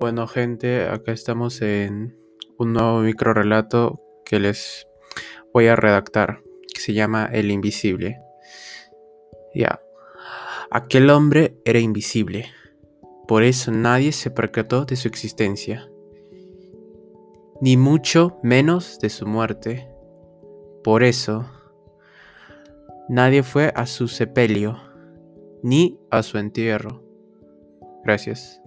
Bueno, gente, acá estamos en un nuevo micro relato que les voy a redactar, que se llama El Invisible. Ya. Aquel hombre era invisible, por eso nadie se percató de su existencia, ni mucho menos de su muerte. Por eso, nadie fue a su sepelio, ni a su entierro. Gracias.